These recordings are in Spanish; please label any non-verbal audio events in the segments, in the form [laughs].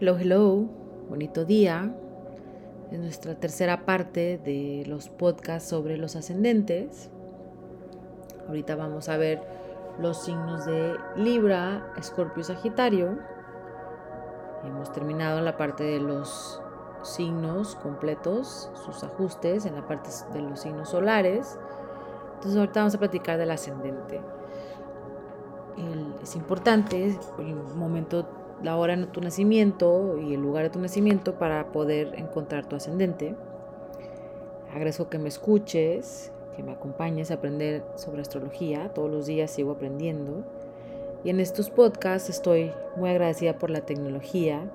Hello, hello, bonito día. Es nuestra tercera parte de los podcasts sobre los ascendentes. Ahorita vamos a ver los signos de Libra, Escorpio y Sagitario. Hemos terminado la parte de los signos completos, sus ajustes en la parte de los signos solares. Entonces ahorita vamos a platicar del ascendente. es importante el momento la hora de tu nacimiento y el lugar de tu nacimiento para poder encontrar tu ascendente. Agradezco que me escuches, que me acompañes a aprender sobre astrología. Todos los días sigo aprendiendo. Y en estos podcasts estoy muy agradecida por la tecnología,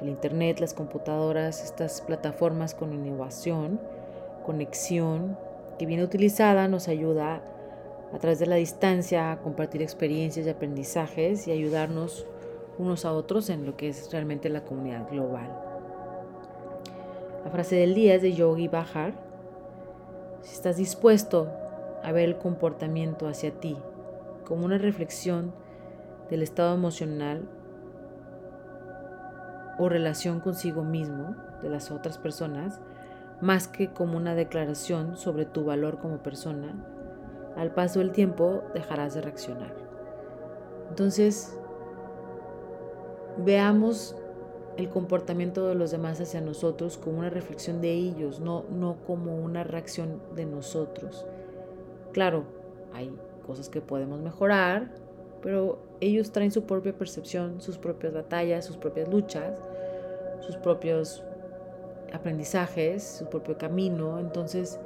el internet, las computadoras, estas plataformas con innovación, conexión, que bien utilizada nos ayuda a través de la distancia a compartir experiencias y aprendizajes y ayudarnos unos a otros en lo que es realmente la comunidad global. La frase del día es de Yogi Bhajar. Si estás dispuesto a ver el comportamiento hacia ti como una reflexión del estado emocional o relación consigo mismo de las otras personas, más que como una declaración sobre tu valor como persona, al paso del tiempo dejarás de reaccionar. Entonces, veamos el comportamiento de los demás hacia nosotros como una reflexión de ellos, no, no como una reacción de nosotros. Claro, hay cosas que podemos mejorar, pero ellos traen su propia percepción, sus propias batallas, sus propias luchas, sus propios aprendizajes, su propio camino. Entonces,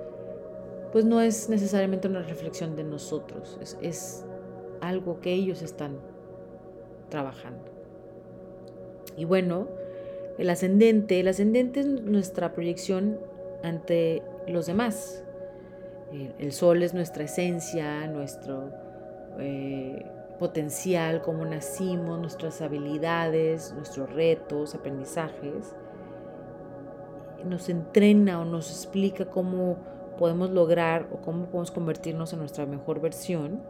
pues no es necesariamente una reflexión de nosotros, es, es algo que ellos están trabajando. Y bueno, el ascendente, el ascendente es nuestra proyección ante los demás. El, sol es nuestra esencia, nuestro eh, potencial, cómo nacimos, nuestras habilidades, nuestros retos, aprendizajes. Nos entrena o nos explica cómo podemos lograr o cómo podemos convertirnos en nuestra mejor versión.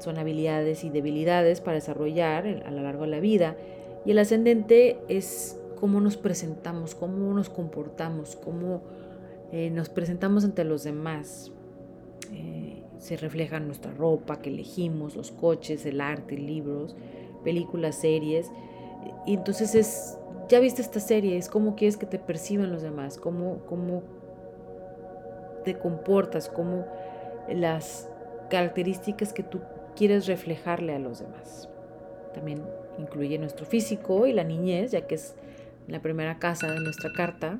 Son habilidades y debilidades para desarrollar a lo largo de la vida y el ascendente es cómo nos presentamos, cómo nos comportamos, cómo eh, nos presentamos ante los demás. Eh, se refleja en nuestra ropa que elegimos, los coches, el arte, libros, películas, series. Y entonces es, ya viste esta serie, es cómo quieres que te perciban los demás, cómo, cómo te comportas, cómo las características que tú quieres reflejarle a los demás. También incluye nuestro físico y la niñez, ya que es la primera casa de nuestra carta.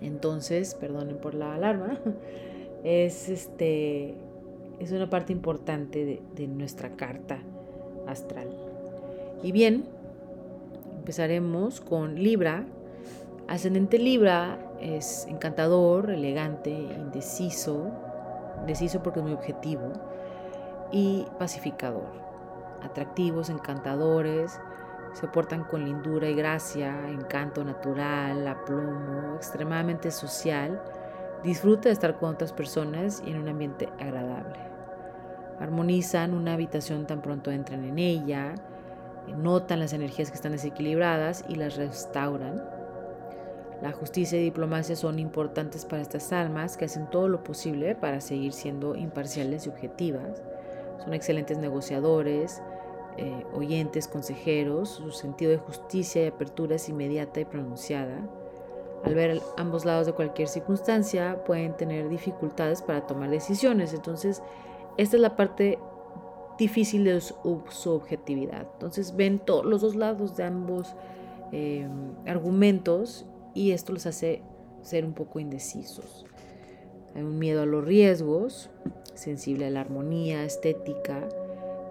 Entonces, perdonen por la alarma, [laughs] es este es una parte importante de, de nuestra carta astral. Y bien, empezaremos con Libra. Ascendente Libra es encantador, elegante, indeciso, indeciso porque es muy objetivo y pacificador atractivos, encantadores, se portan con lindura y gracia, encanto natural, aplomo, extremadamente social, disfruta de estar con otras personas y en un ambiente agradable. Armonizan una habitación tan pronto entran en ella, notan las energías que están desequilibradas y las restauran. La justicia y diplomacia son importantes para estas almas que hacen todo lo posible para seguir siendo imparciales y objetivas. Son excelentes negociadores, eh, oyentes, consejeros, su sentido de justicia y apertura es inmediata y pronunciada. Al ver ambos lados de cualquier circunstancia, pueden tener dificultades para tomar decisiones. Entonces, esta es la parte difícil de su, objetividad. Entonces, ven todos los dos lados de ambos eh, argumentos y esto los hace ser un poco indecisos. Hay un miedo a los riesgos, sensible a la armonía, estética,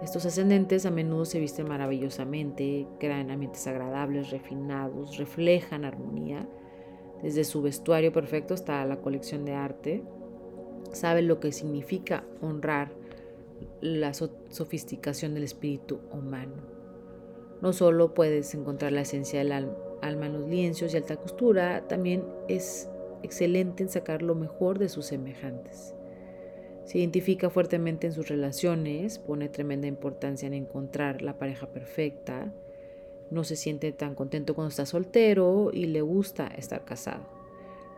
estos ascendentes a menudo se visten maravillosamente, crean ambientes agradables, refinados, reflejan armonía, desde su vestuario perfecto hasta la colección de arte. Saben lo que significa honrar la sofisticación del espíritu humano. No solo puedes encontrar la esencia del alma en los lienzos y alta costura, también es excelente en sacar lo mejor de sus semejantes. Se identifica fuertemente en sus relaciones, pone tremenda importancia en encontrar la pareja perfecta, no se siente tan contento cuando está soltero y le gusta estar casado.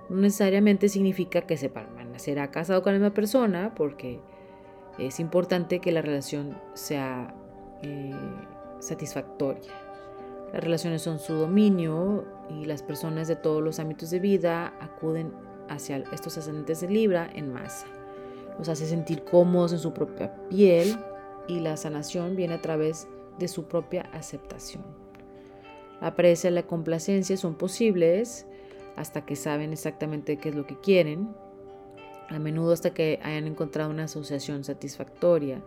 No necesariamente significa que se permanecerá casado con la misma persona, porque es importante que la relación sea eh, satisfactoria. Las relaciones son su dominio y las personas de todos los ámbitos de vida acuden hacia estos ascendentes de Libra en masa. Los hace sentir cómodos en su propia piel y la sanación viene a través de su propia aceptación. La aprecia y la complacencia son posibles hasta que saben exactamente qué es lo que quieren, a menudo hasta que hayan encontrado una asociación satisfactoria.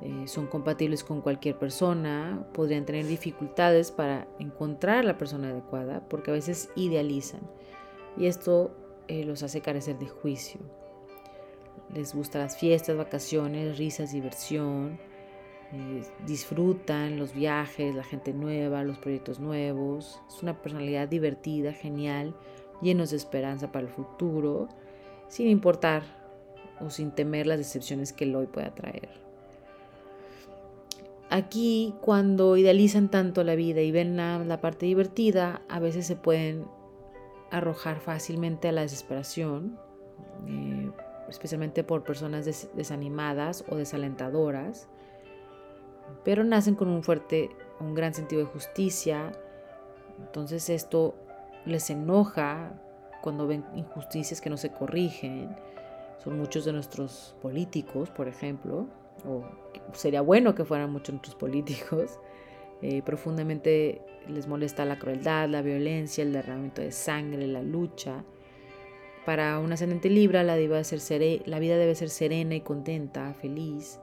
Eh, son compatibles con cualquier persona, podrían tener dificultades para encontrar la persona adecuada porque a veces idealizan y esto eh, los hace carecer de juicio. Les gustan las fiestas, vacaciones, risas, diversión, disfrutan los viajes, la gente nueva, los proyectos nuevos. Es una personalidad divertida, genial, llenos de esperanza para el futuro, sin importar o sin temer las decepciones que el hoy pueda traer. Aquí, cuando idealizan tanto la vida y ven la, parte divertida, a veces se pueden arrojar fácilmente a la desesperación, eh, especialmente por personas desanimadas o desalentadoras pero nacen con un fuerte, un gran sentido de justicia. Entonces esto les enoja cuando ven injusticias que no se corrigen. Son muchos de nuestros políticos, por ejemplo, o sería bueno que fueran muchos nuestros políticos. Eh, profundamente les molesta la crueldad, la violencia, el derramamiento de sangre, la lucha. Para un ascendente Libra la, vida debe ser serena y contenta, feliz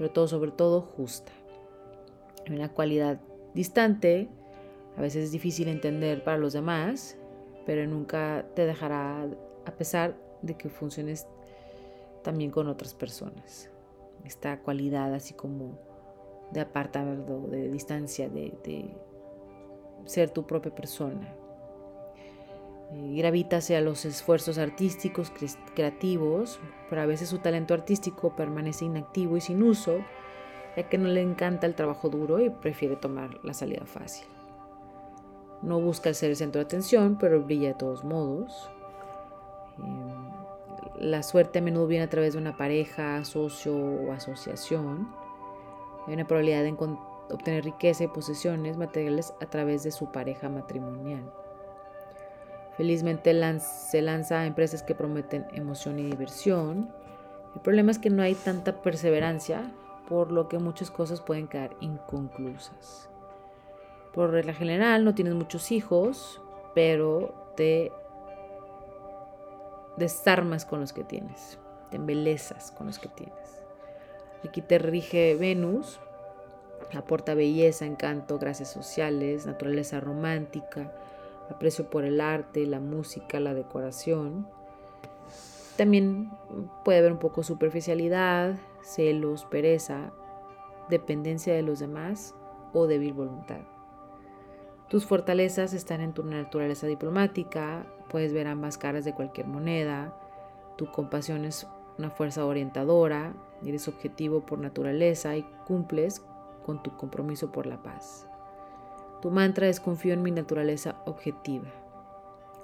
pero todo sobre todo justa. Una cualidad distante, a veces es difícil entender para los demás, pero nunca te dejará a pesar de que funciones también con otras personas. Esta cualidad así como de apartado, de distancia, de ser tu propia persona. Eh, gravita hacia los esfuerzos artísticos, creativos, pero a veces su talento artístico permanece inactivo y sin uso, ya que no le encanta el trabajo duro y prefiere tomar la salida fácil. No busca ser el centro de atención, pero brilla de todos modos. Em, la suerte a menudo viene a través de una pareja, socio o asociación. Hay una probabilidad de obtener riqueza y posesiones materiales a través de su pareja matrimonial. Felizmente se lanza a empresas que prometen emoción y diversión. El problema es que no hay tanta perseverancia, por lo que muchas cosas pueden quedar inconclusas. Por regla general no tienes muchos hijos, pero te desarmas con los que tienes, te embelezas con los que tienes. Aquí te rige Venus, aporta belleza, encanto, gracias sociales, naturaleza romántica, aprecio por el arte, la música, la decoración. También puede haber un poco superficialidad, celos, pereza, dependencia de los demás o débil voluntad. Tus fortalezas están en tu naturaleza diplomática, puedes ver ambas caras de cualquier moneda, tu compasión es una fuerza orientadora, eres objetivo por naturaleza y cumples con tu compromiso por la paz. Tu mantra es confío en mi naturaleza objetiva.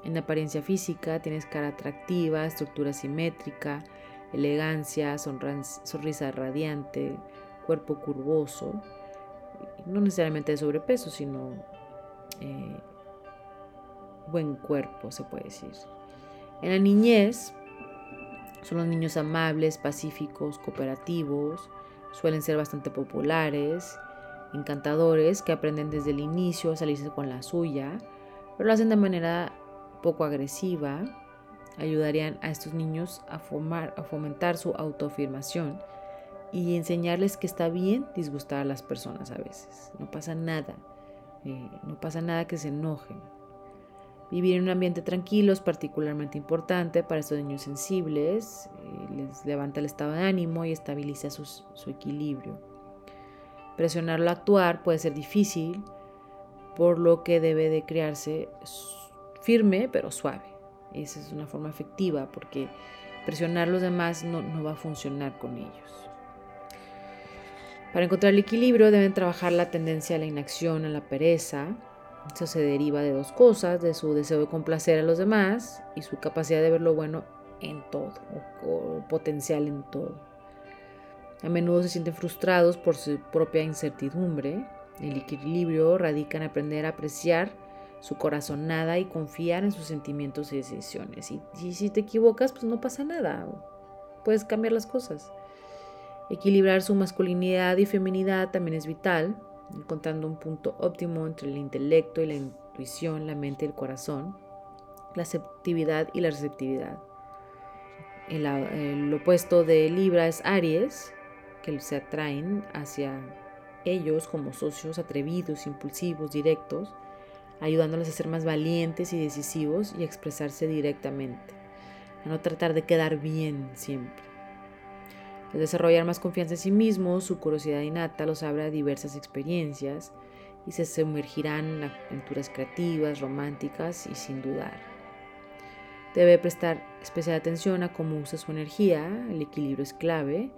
En apariencia física tienes cara atractiva, estructura simétrica, elegancia, sonrisa radiante, cuerpo curvoso, no necesariamente de sobrepeso, sino eh, buen cuerpo, se puede decir. En la niñez son los niños amables, pacíficos, cooperativos, suelen ser bastante populares encantadores que aprenden desde el inicio a salirse con la suya, pero lo hacen de manera poco agresiva, ayudarían a estos niños a, a fomentar su autoafirmación y enseñarles que está bien disgustar a las personas a veces. No pasa nada, eh, no pasa nada que se enojen. Vivir en un ambiente tranquilo es particularmente importante para estos niños sensibles, eh, les levanta el estado de ánimo y estabiliza su equilibrio. Presionarlo a actuar puede ser difícil, por lo que debe de crearse firme pero suave. Esa es una forma efectiva porque presionar a los demás no, no va a funcionar con ellos. Para encontrar el equilibrio deben trabajar la tendencia a la inacción, a la pereza. Eso se deriva de dos cosas, de su deseo de complacer a los demás y su capacidad de ver lo bueno en todo, o, potencial en todo. A menudo se sienten frustrados por su propia incertidumbre. El equilibrio radica en aprender a apreciar su corazonada y confiar en sus sentimientos y decisiones. Y, si te equivocas, pues no pasa nada. Puedes cambiar las cosas. Equilibrar su masculinidad y feminidad también es vital, encontrando un punto óptimo entre el intelecto y la intuición, la mente y el corazón, la aceptividad y la receptividad. El, opuesto de Libra es Aries, que se atraen hacia ellos como socios atrevidos, impulsivos, directos, ayudándoles a ser más valientes y decisivos y expresarse directamente, a no tratar de quedar bien siempre. Al desarrollar más confianza en sí mismos, su curiosidad innata los abre a diversas experiencias y se sumergirán en aventuras creativas, románticas y sin dudar. Debe prestar especial atención a cómo usa su energía, el equilibrio es clave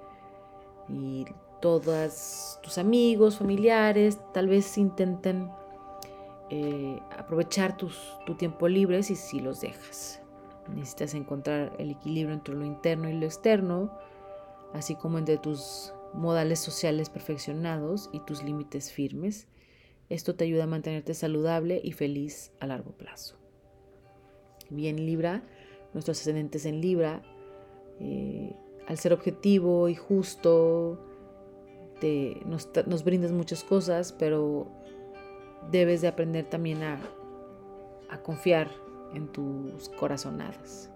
y todos tus amigos, familiares, tal vez intenten eh, aprovechar tu tiempo libre si, si los dejas. Necesitas encontrar el equilibrio entre lo interno y lo externo así como entre tus modales sociales perfeccionados y tus límites firmes. Esto te ayuda a mantenerte saludable y feliz a largo plazo. Bien Libra, nuestros ascendentes en Libra, eh, al ser objetivo y justo, te, nos, brindas muchas cosas, pero debes de aprender también a, confiar en tus corazonadas.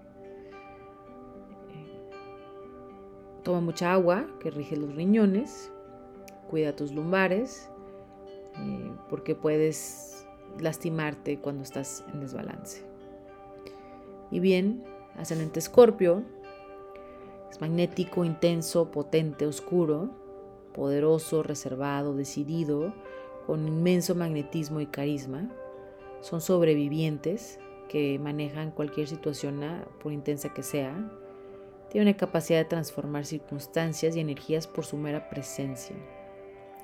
Toma mucha agua que rige los riñones, cuida tus lumbares, eh, porque puedes lastimarte cuando estás en desbalance. Y bien, ascendente escorpio, es magnético, intenso, potente, oscuro, poderoso, reservado, decidido, con inmenso magnetismo y carisma. Son sobrevivientes que manejan cualquier situación, por intensa que sea, tiene una capacidad de transformar circunstancias y energías por su mera presencia.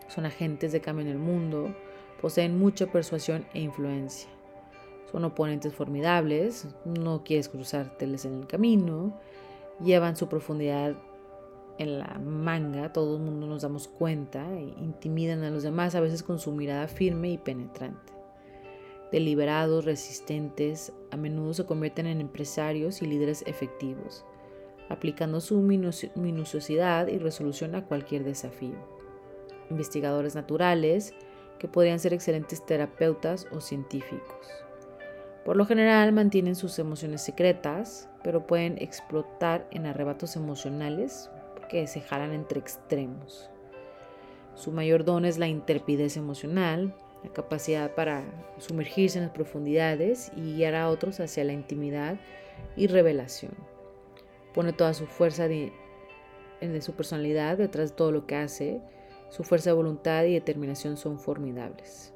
Son agentes de cambio en el mundo, poseen mucha persuasión e influencia. Son oponentes formidables, no quieres cruzárteles en el camino, llevan su profundidad en la manga, todo el mundo nos damos cuenta, e intimidan a los demás a veces con su mirada firme y penetrante. Deliberados, resistentes, a menudo se convierten en empresarios y líderes efectivos aplicando su minuciosidad y resolución a cualquier desafío. Investigadores naturales que podrían ser excelentes terapeutas o científicos. Por lo general mantienen sus emociones secretas, pero pueden explotar en arrebatos emocionales que se jalan entre extremos. Su mayor don es la interpidez emocional, la capacidad para sumergirse en las profundidades y guiar a otros hacia la intimidad y revelación pone toda su fuerza de, su personalidad detrás de todo lo que hace. Su fuerza de voluntad y determinación son formidables.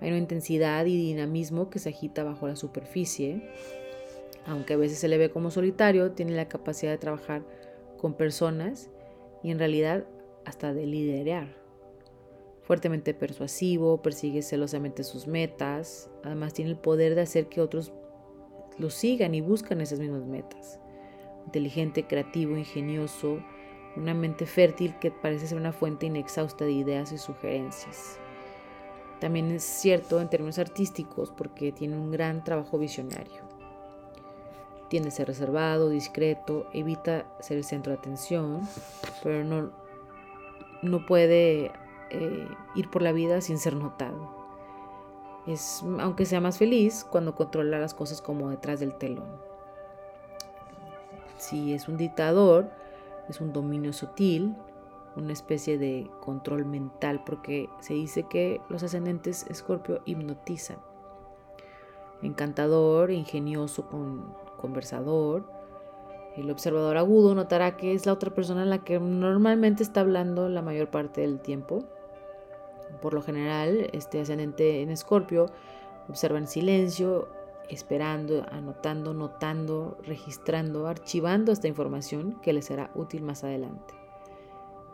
Hay una intensidad y dinamismo que se agita bajo la superficie. Aunque a veces se le ve como solitario, tiene la capacidad de trabajar con personas y en realidad hasta de liderar. Fuertemente persuasivo, persigue celosamente sus metas, además tiene el poder de hacer que otros lo sigan y buscan esas mismas metas inteligente, creativo, ingenioso, una mente fértil que parece ser una fuente inexhausta de ideas y sugerencias. También es cierto en términos artísticos porque tiene un gran trabajo visionario. Tiende a ser reservado, discreto, evita ser el centro de atención, pero no, no puede eh, ir por la vida sin ser notado. Es, aunque sea más feliz cuando controla las cosas como detrás del telón. Si es un dictador, es un dominio sutil, una especie de control mental, porque se dice que los ascendentes escorpio hipnotizan. Encantador, ingenioso, con, conversador. El observador agudo notará que es la otra persona en la que normalmente está hablando la mayor parte del tiempo. Por lo general, este ascendente en escorpio observa en silencio esperando, anotando, notando, registrando, archivando esta información que le será útil más adelante.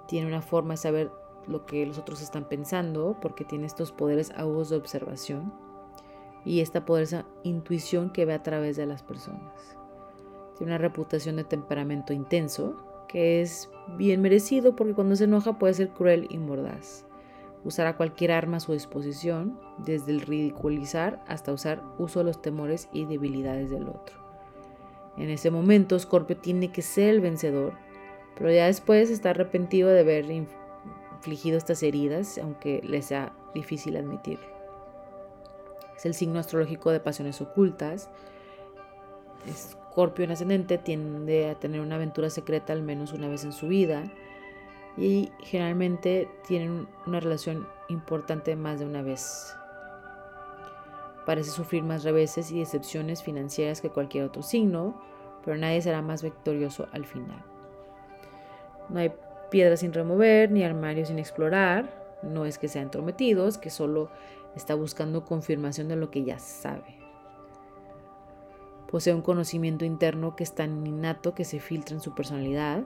Tiene una forma de saber lo que los otros están pensando, porque tiene estos poderes agudos de observación y esta poderosa intuición que ve a través de las personas. Tiene una reputación de temperamento intenso, que es bien merecido porque cuando se enoja puede ser cruel y mordaz. Usará cualquier arma a su disposición, desde el ridiculizar hasta usar uso de los temores y debilidades del otro. En ese momento, Scorpio tiene que ser el vencedor, pero ya después está arrepentido de haber infligido estas heridas, aunque le sea difícil admitirlo. Es el signo astrológico de pasiones ocultas. Escorpio en ascendente tiende a tener una aventura secreta al menos una vez en su vida y generalmente tienen una relación importante más de una vez. Parece sufrir más reveses y decepciones financieras que cualquier otro signo, pero nadie será más victorioso al final. No hay piedras sin remover ni armarios sin explorar. No es que sean entrometidos, que solo está buscando confirmación de lo que ya sabe. Posee un conocimiento interno que es tan innato que se filtra en su personalidad.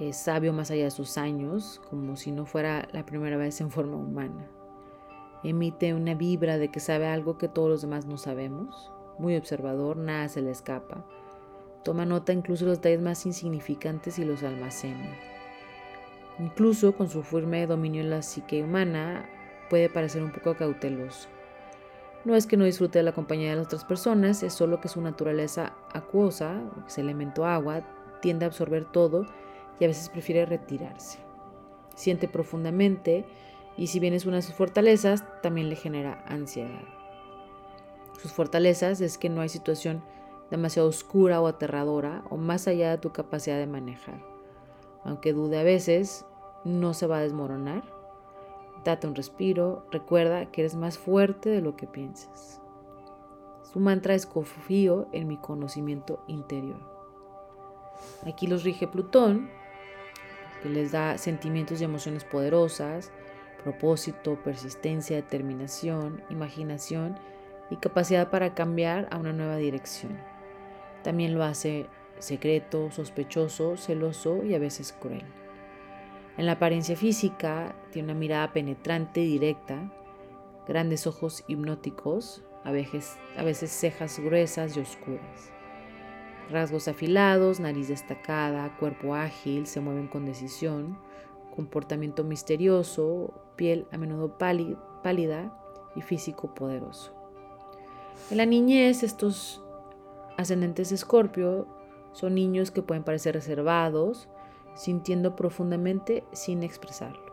Es sabio más allá de sus años, como si no fuera la primera vez en forma humana. Emite una vibra de que sabe algo que todos los demás no sabemos. Muy observador, nada se le escapa. Toma nota incluso de los detalles más insignificantes y los almacena. Incluso con su firme dominio en la psique humana, puede parecer un poco cauteloso. No es que no disfrute de la compañía de las otras personas, es solo que su naturaleza acuosa, ese elemento agua, tiende a absorber todo y a veces prefiere retirarse. Siente profundamente y si bien es una de sus fortalezas, también le genera ansiedad. Sus fortalezas es que no hay situación demasiado oscura o aterradora o más allá de tu capacidad de manejar. Aunque dude a veces, no se va a desmoronar Date un respiro, recuerda que eres más fuerte de lo que piensas. Su mantra es confío en mi conocimiento interior. Aquí los rige Plutón, que les da sentimientos y emociones poderosas, propósito, persistencia, determinación, imaginación y capacidad para cambiar a una nueva dirección. También lo hace secreto, sospechoso, celoso y a veces cruel. En la apariencia física tiene una mirada penetrante y directa, grandes ojos hipnóticos, a veces, a veces cejas gruesas y oscuras. Rasgos afilados, nariz destacada, cuerpo ágil, se mueven con decisión, comportamiento misterioso, piel a menudo pálida y físico poderoso. En la niñez, estos ascendentes de Escorpio son niños que pueden parecer reservados, sintiendo profundamente sin expresarlo.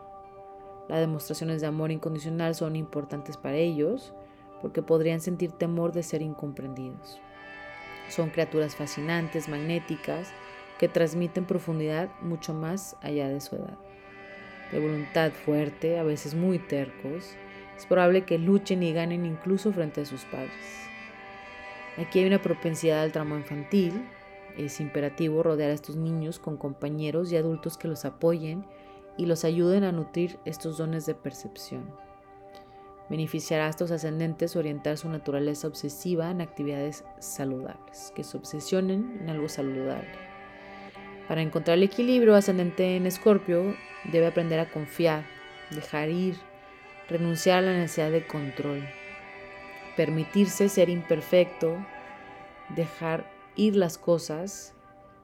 Las demostraciones de amor incondicional son importantes para ellos porque podrían sentir temor de ser incomprendidos. Son criaturas fascinantes, magnéticas, que transmiten profundidad mucho más allá de su edad. De voluntad fuerte, a veces muy tercos, es probable que luchen y ganen incluso frente a sus padres. Aquí hay una propensidad al tramo infantil, es imperativo rodear a estos niños con compañeros y adultos que los apoyen y los ayuden a nutrir estos dones de percepción. Beneficiará a estos ascendentes orientar su naturaleza obsesiva en actividades saludables, que se obsesionen en algo saludable. Para encontrar el equilibrio ascendente en Escorpio, debe aprender a confiar, dejar ir, renunciar a la necesidad de control, permitirse ser imperfecto, dejar ir las cosas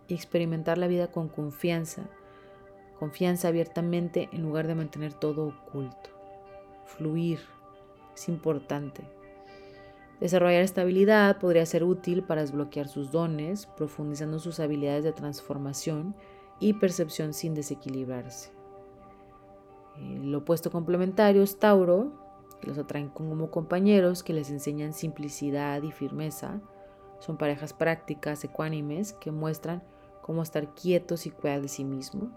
y experimentar la vida con confianza, confianza abiertamente en lugar de mantener todo oculto. Fluir es importante. Desarrollar estabilidad podría ser útil para desbloquear sus dones, profundizando sus habilidades de transformación y percepción sin desequilibrarse. El opuesto complementario es Tauro, que los atraen como compañeros que les enseñan simplicidad y firmeza, son parejas prácticas, ecuánimes, que muestran cómo estar quietos y cuidar de sí mismo,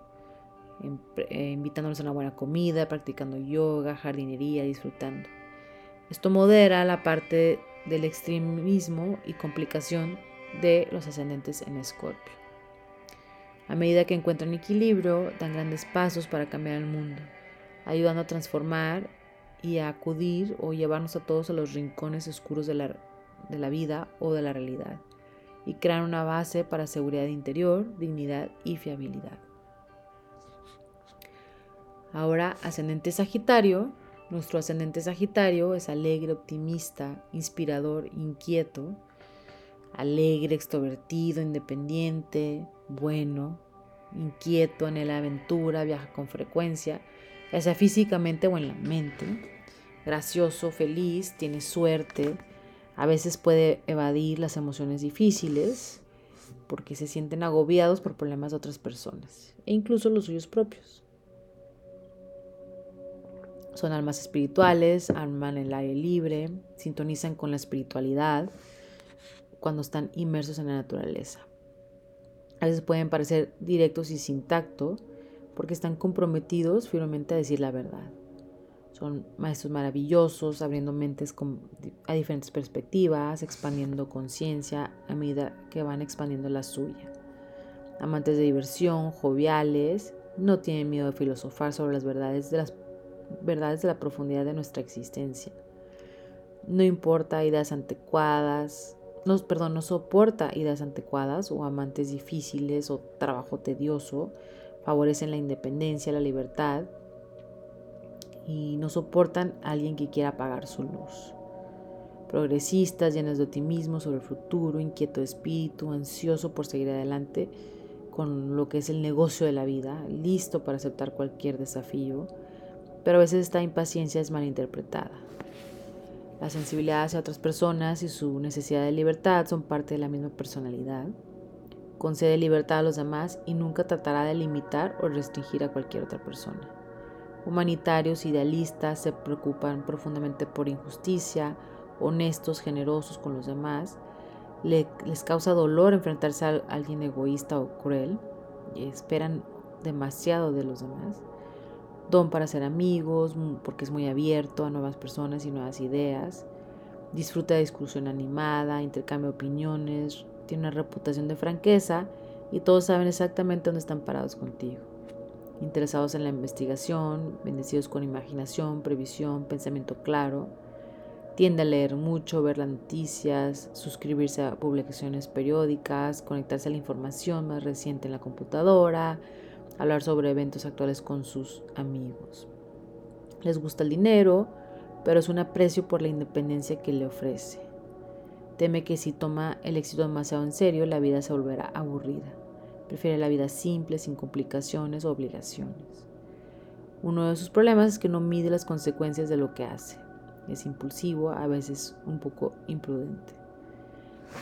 eh, invitándolos a una buena comida, practicando yoga, jardinería, disfrutando. Esto modera la parte del extremismo y complicación de los ascendentes en Escorpio. A medida que encuentran equilibrio, dan grandes pasos para cambiar el mundo, ayudando a transformar y acudir o llevarnos a todos a los rincones oscuros de la de la vida o de la realidad y crear una base para seguridad interior, dignidad y fiabilidad. Ahora, ascendente Sagitario. Nuestro ascendente Sagitario es alegre, optimista, inspirador, inquieto, alegre, extrovertido, independiente, bueno, inquieto, en la aventura, viaja con frecuencia, ya sea físicamente o en la mente, gracioso, feliz, tiene suerte, a veces puede evadir las emociones difíciles porque se sienten agobiados por problemas de otras personas e incluso los suyos propios. Son almas espirituales, aman el aire libre, sintonizan con la espiritualidad cuando están inmersos en la naturaleza. A veces pueden parecer directos y sin tacto porque están comprometidos firmemente a decir la verdad. Son maestros maravillosos, abriendo mentes a diferentes perspectivas, expandiendo conciencia a medida que van expandiendo la suya. Amantes de diversión, joviales, no tienen miedo de filosofar sobre las verdades de las verdades de la profundidad de nuestra existencia. No importa ideas anticuadas, no, perdón, no soporta ideas anticuadas o amantes difíciles o trabajo tedioso, favorecen la independencia, la libertad y no soportan a alguien que quiera apagar su luz. Progresistas, llenos de optimismo sobre el futuro, inquieto de espíritu, ansioso por seguir adelante con lo que es el negocio de la vida, listo para aceptar cualquier desafío, pero a veces esta impaciencia es malinterpretada. La sensibilidad hacia otras personas y su necesidad de libertad son parte de la misma personalidad. Concede libertad a los demás y nunca tratará de limitar o restringir a cualquier otra persona. Humanitarios, idealistas, se preocupan profundamente por injusticia, honestos, generosos con los demás. les causa dolor enfrentarse a alguien egoísta o cruel esperan demasiado de los demás don para ser amigos, porque es muy abierto a nuevas personas y nuevas ideas, disfruta de discusión animada, intercambio de opiniones, tiene una reputación de franqueza y todos saben exactamente dónde están parados contigo. Interesados en la investigación, bendecidos con imaginación, previsión, pensamiento claro, tiende a leer mucho, ver las noticias, suscribirse a publicaciones periódicas, conectarse a la información más reciente en la computadora, hablar sobre eventos actuales con sus amigos. Les gusta el dinero, pero es un aprecio por la independencia que le ofrece. Teme que si toma el éxito demasiado en serio, la vida se volverá aburrida. Prefiere la vida simple, sin complicaciones o obligaciones. Uno de sus problemas es que no mide las consecuencias de lo que hace. Es impulsivo, a veces un poco imprudente.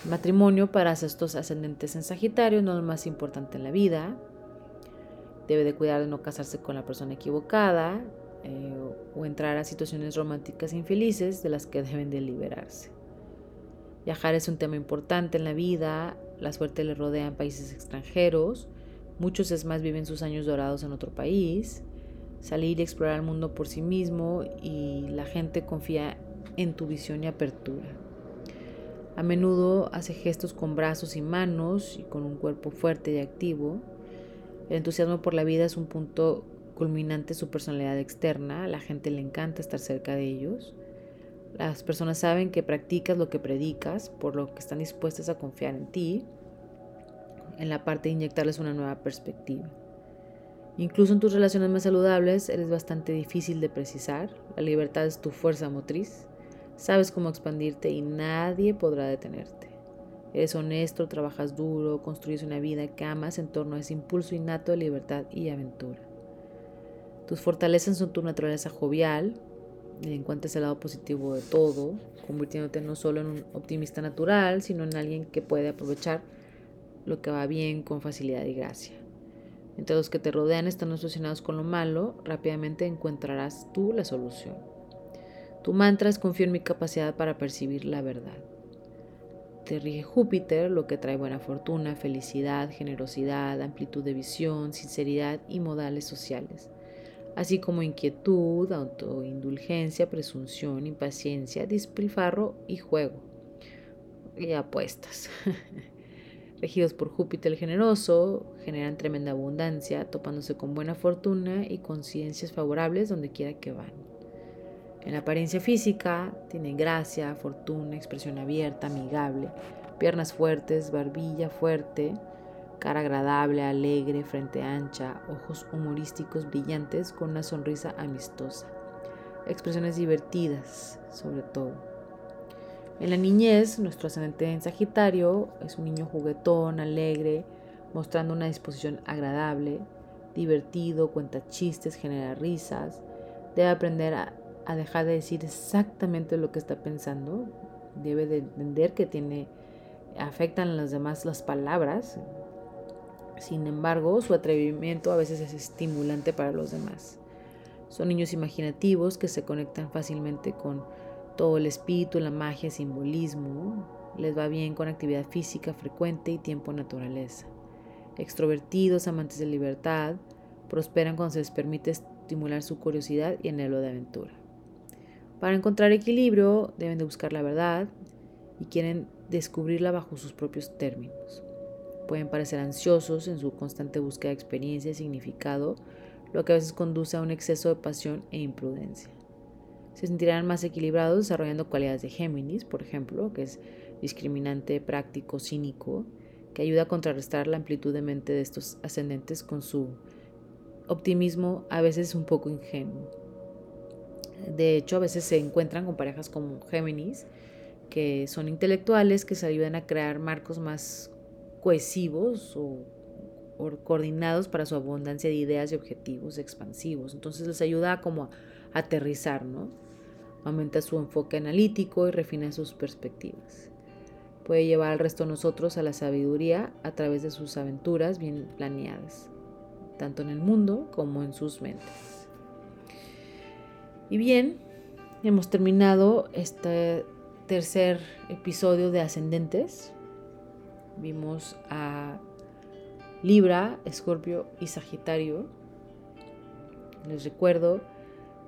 matrimonio para estos ascendentes en Sagitario no es lo más importante en la vida. Debe de cuidar de no casarse con la persona equivocada eh, o entrar a situaciones románticas infelices de las que deben de liberarse. Viajar es un tema importante en la vida, la suerte le rodea en países extranjeros, muchos es más viven sus años dorados en otro país, salir y explorar el mundo por sí mismo y la gente confía en tu visión y apertura. A menudo hace gestos con brazos y manos y con un cuerpo fuerte y activo. El entusiasmo por la vida es un punto culminante de su personalidad externa. La gente le encanta estar cerca de ellos. Las personas saben que practicas lo que predicas, por lo que están dispuestas a confiar en ti, en la parte de inyectarles una nueva perspectiva. Incluso en tus relaciones más saludables eres bastante difícil de precisar. La libertad es tu fuerza motriz. Sabes cómo expandirte y nadie podrá detenerte. Eres honesto, trabajas duro, construyes una vida que amas en torno a ese impulso innato de libertad y aventura. Tus fortalezas son tu naturaleza jovial, encuentras el lado positivo de todo, convirtiéndote no solo en un optimista natural, sino en alguien que puede aprovechar lo que va bien con facilidad y gracia. Entre los que te rodean están asociados con lo malo, rápidamente encontrarás tú la solución. Tu mantra es confío en mi capacidad para percibir la verdad. Te rige Júpiter, lo que trae buena fortuna, felicidad, generosidad, amplitud de visión, sinceridad y modales sociales, así como inquietud, autoindulgencia, presunción, impaciencia, despilfarro y juego. Y apuestas. [laughs] Regidos por Júpiter el generoso, generan tremenda abundancia, topándose con buena fortuna y conciencias favorables donde quiera que van. En la apariencia física tiene gracia, fortuna, expresión abierta, amigable, piernas fuertes, barbilla fuerte, cara agradable, alegre, frente ancha, ojos humorísticos brillantes con una sonrisa amistosa, expresiones divertidas sobre todo. En la niñez, nuestro ascendente en Sagitario es un niño juguetón, alegre, mostrando una disposición agradable, divertido, cuenta chistes, genera risas, debe aprender a, dejar de decir exactamente lo que está pensando, debe de entender que tiene afectan a los demás las palabras, sin embargo, su atrevimiento a veces es estimulante para los demás. Son niños imaginativos que se conectan fácilmente con todo el espíritu, la magia, el simbolismo. Les va bien con actividad física frecuente y tiempo naturaleza. Extrovertidos, amantes de libertad, prosperan cuando se les permite estimular su curiosidad y anhelo de aventura. Para encontrar equilibrio deben de buscar la verdad y quieren descubrirla bajo sus propios términos. Pueden parecer ansiosos en su constante búsqueda de experiencia y significado, lo que a veces conduce a un exceso de pasión e imprudencia. Se sentirán más equilibrados desarrollando cualidades de Géminis, por ejemplo, que es discriminante, práctico, cínico, que ayuda a contrarrestar la amplitud de mente de estos ascendentes con su optimismo a veces un poco ingenuo. De hecho, a veces se encuentran con parejas como Géminis, que son intelectuales, que se ayudan a crear marcos más cohesivos o, coordinados para su abundancia de ideas y objetivos expansivos. Entonces les ayuda como a aterrizar, ¿no? Aumenta su enfoque analítico y refina sus perspectivas. Puede llevar al resto de nosotros a la sabiduría a través de sus aventuras bien planeadas, tanto en el mundo como en sus mentes. Y bien, hemos terminado este tercer episodio de Ascendentes. Vimos a Libra, Escorpio y Sagitario. Les recuerdo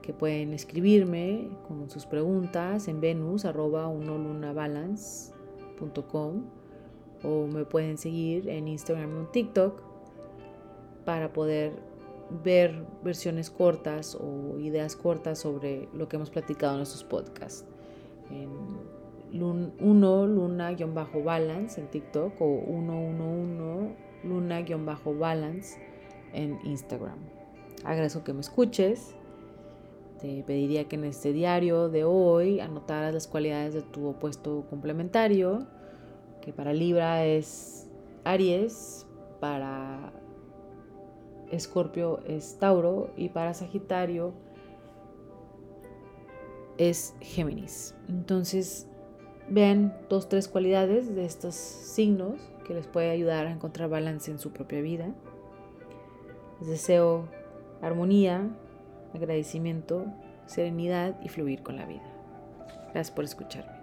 que pueden escribirme con sus preguntas en venus arroba o me pueden seguir en Instagram o TikTok para poder ver versiones cortas o ideas cortas sobre lo que hemos platicado en nuestros podcasts. Uno luna-balance en TikTok o 111 luna-balance en Instagram. Agradezco que me escuches. Te pediría que en este diario de hoy anotaras las cualidades de tu opuesto complementario, que para Libra es Aries, para Escorpio es Tauro y para Sagitario es Géminis. Entonces, Vean dos, tres cualidades de estos signos que les puede ayudar a encontrar balance en su propia vida. Les deseo armonía, agradecimiento, serenidad y fluir con la vida. Gracias por escucharme.